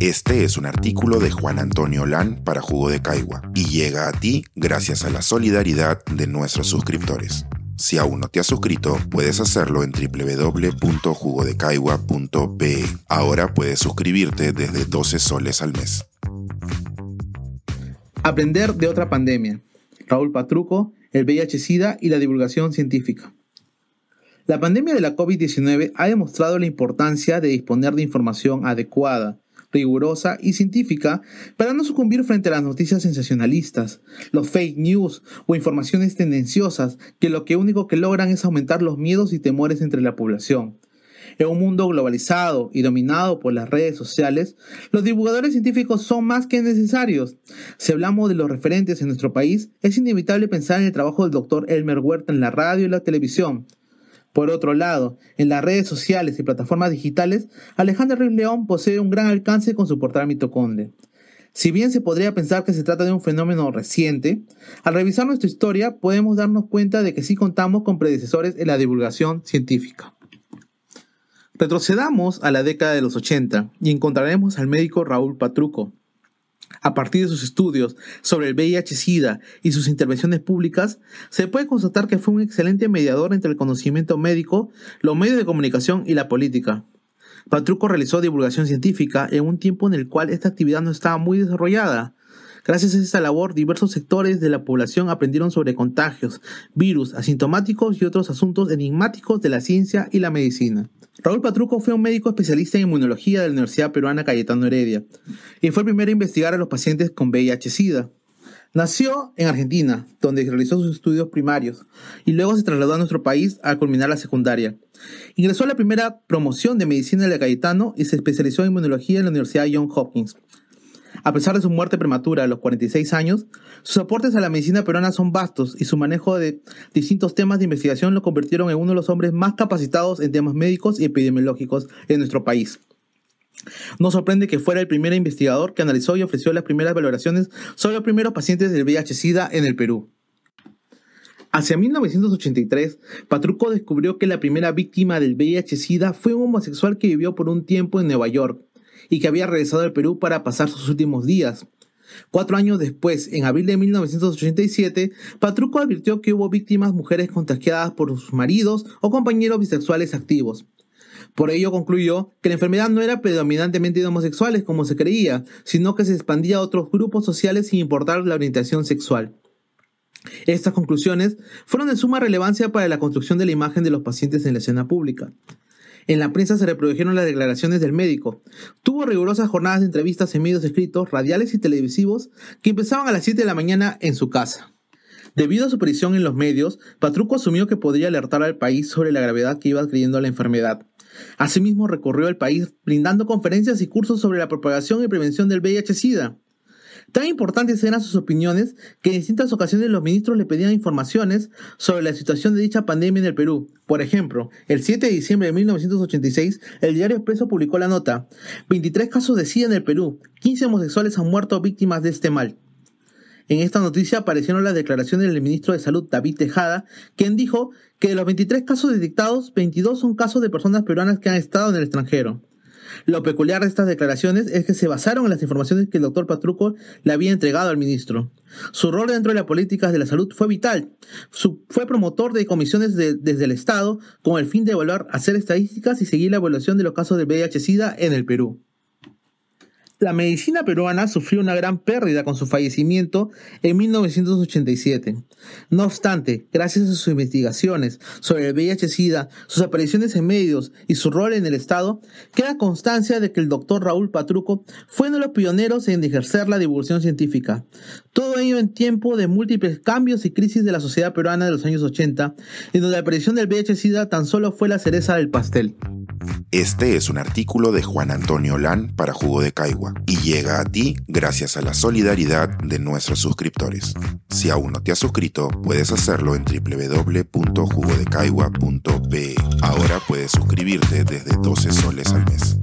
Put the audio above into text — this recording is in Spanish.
Este es un artículo de Juan Antonio Lan para Jugo de Caigua y llega a ti gracias a la solidaridad de nuestros suscriptores. Si aún no te has suscrito, puedes hacerlo en www.jugodecaigua.pe. Ahora puedes suscribirte desde 12 soles al mes. Aprender de otra pandemia. Raúl Patruco, el VIH-Sida y la divulgación científica. La pandemia de la COVID-19 ha demostrado la importancia de disponer de información adecuada, rigurosa y científica para no sucumbir frente a las noticias sensacionalistas, los fake news o informaciones tendenciosas que lo que único que logran es aumentar los miedos y temores entre la población. En un mundo globalizado y dominado por las redes sociales, los divulgadores científicos son más que necesarios. Si hablamos de los referentes en nuestro país, es inevitable pensar en el trabajo del doctor Elmer Huerta en la radio y la televisión. Por otro lado, en las redes sociales y plataformas digitales, Alejandro Ruiz León posee un gran alcance con su portal Mitocondria. Si bien se podría pensar que se trata de un fenómeno reciente, al revisar nuestra historia podemos darnos cuenta de que sí contamos con predecesores en la divulgación científica. Retrocedamos a la década de los 80 y encontraremos al médico Raúl Patruco, a partir de sus estudios sobre el VIH-Sida y sus intervenciones públicas, se puede constatar que fue un excelente mediador entre el conocimiento médico, los medios de comunicación y la política. Patruco realizó divulgación científica en un tiempo en el cual esta actividad no estaba muy desarrollada. Gracias a esta labor, diversos sectores de la población aprendieron sobre contagios, virus, asintomáticos y otros asuntos enigmáticos de la ciencia y la medicina. Raúl Patruco fue un médico especialista en inmunología de la Universidad Peruana Cayetano Heredia y fue el primero a investigar a los pacientes con VIH-Sida. Nació en Argentina, donde realizó sus estudios primarios y luego se trasladó a nuestro país a culminar la secundaria. Ingresó a la primera promoción de medicina de la Cayetano y se especializó en inmunología en la Universidad Johns Hopkins. A pesar de su muerte prematura a los 46 años, sus aportes a la medicina peruana son vastos y su manejo de distintos temas de investigación lo convirtieron en uno de los hombres más capacitados en temas médicos y epidemiológicos en nuestro país. No sorprende que fuera el primer investigador que analizó y ofreció las primeras valoraciones sobre los primeros pacientes del VIH-Sida en el Perú. Hacia 1983, Patruco descubrió que la primera víctima del VIH-Sida fue un homosexual que vivió por un tiempo en Nueva York y que había regresado al Perú para pasar sus últimos días. Cuatro años después, en abril de 1987, Patruco advirtió que hubo víctimas mujeres contagiadas por sus maridos o compañeros bisexuales activos. Por ello concluyó que la enfermedad no era predominantemente de homosexuales como se creía, sino que se expandía a otros grupos sociales sin importar la orientación sexual. Estas conclusiones fueron de suma relevancia para la construcción de la imagen de los pacientes en la escena pública. En la prensa se reprodujeron las declaraciones del médico. Tuvo rigurosas jornadas de entrevistas en medios escritos, radiales y televisivos que empezaban a las 7 de la mañana en su casa. Debido a su prisión en los medios, Patruco asumió que podría alertar al país sobre la gravedad que iba adquiriendo la enfermedad. Asimismo, recorrió el país brindando conferencias y cursos sobre la propagación y prevención del VIH-Sida. Tan importantes eran sus opiniones que en distintas ocasiones los ministros le pedían informaciones sobre la situación de dicha pandemia en el Perú. Por ejemplo, el 7 de diciembre de 1986, el diario Expreso publicó la nota 23 casos de SIDA en el Perú, 15 homosexuales han muerto víctimas de este mal. En esta noticia aparecieron las declaraciones del ministro de Salud, David Tejada, quien dijo que de los 23 casos detectados, 22 son casos de personas peruanas que han estado en el extranjero. Lo peculiar de estas declaraciones es que se basaron en las informaciones que el doctor Patruco le había entregado al ministro. Su rol dentro de las políticas de la salud fue vital. fue promotor de comisiones desde el Estado con el fin de evaluar, hacer estadísticas y seguir la evaluación de los casos de VIH-Sida en el Perú. La medicina peruana sufrió una gran pérdida con su fallecimiento en 1987. No obstante, gracias a sus investigaciones sobre el VIH-Sida, sus apariciones en medios y su rol en el Estado, queda constancia de que el doctor Raúl Patruco fue uno de los pioneros en ejercer la divulgación científica. Todo ello en tiempo de múltiples cambios y crisis de la sociedad peruana de los años 80, en donde la aparición del VIH-Sida tan solo fue la cereza del pastel. Este es un artículo de Juan Antonio Lan para Jugo de Caigua y llega a ti gracias a la solidaridad de nuestros suscriptores. Si aún no te has suscrito, puedes hacerlo en www.jugodecaigua.pe. Ahora puedes suscribirte desde 12 soles al mes.